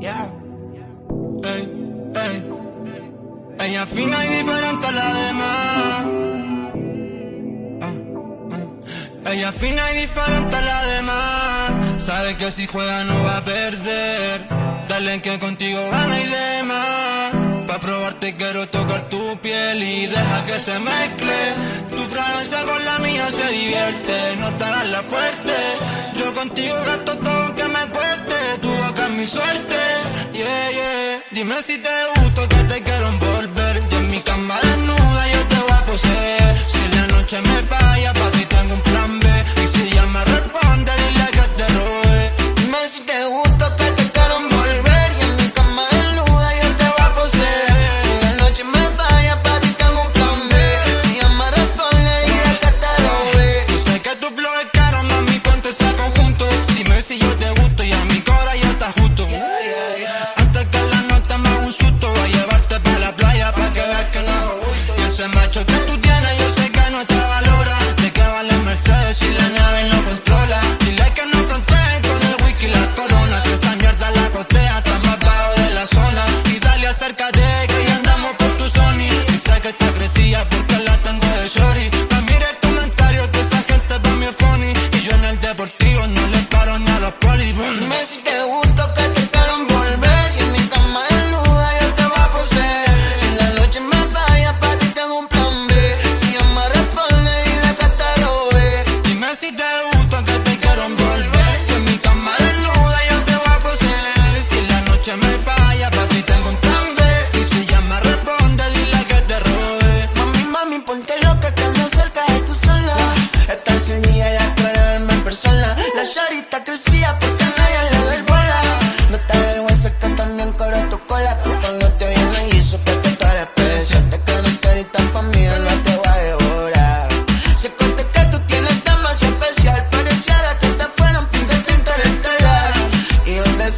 Yeah. Ey, ey. Ella fina y diferente a la demás. Ah, ah. Ella fina y diferente a la demás. Sabe que si juega no va a perder. Dale en que contigo gana y demás. Pa' probarte quiero tocar tu piel y deja que se mezcle. Tu fragancia con la mía se divierte. No te hagas la fuerte. Yo contigo gasto todo que me si te gusto, que te quedes run.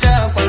down.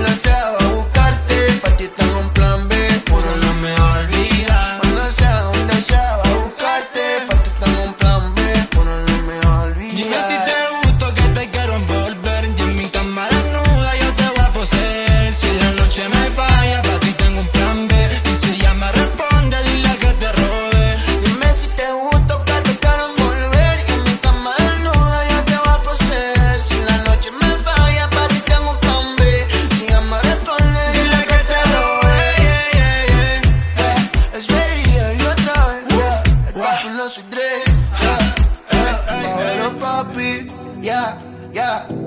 yeah, yeah.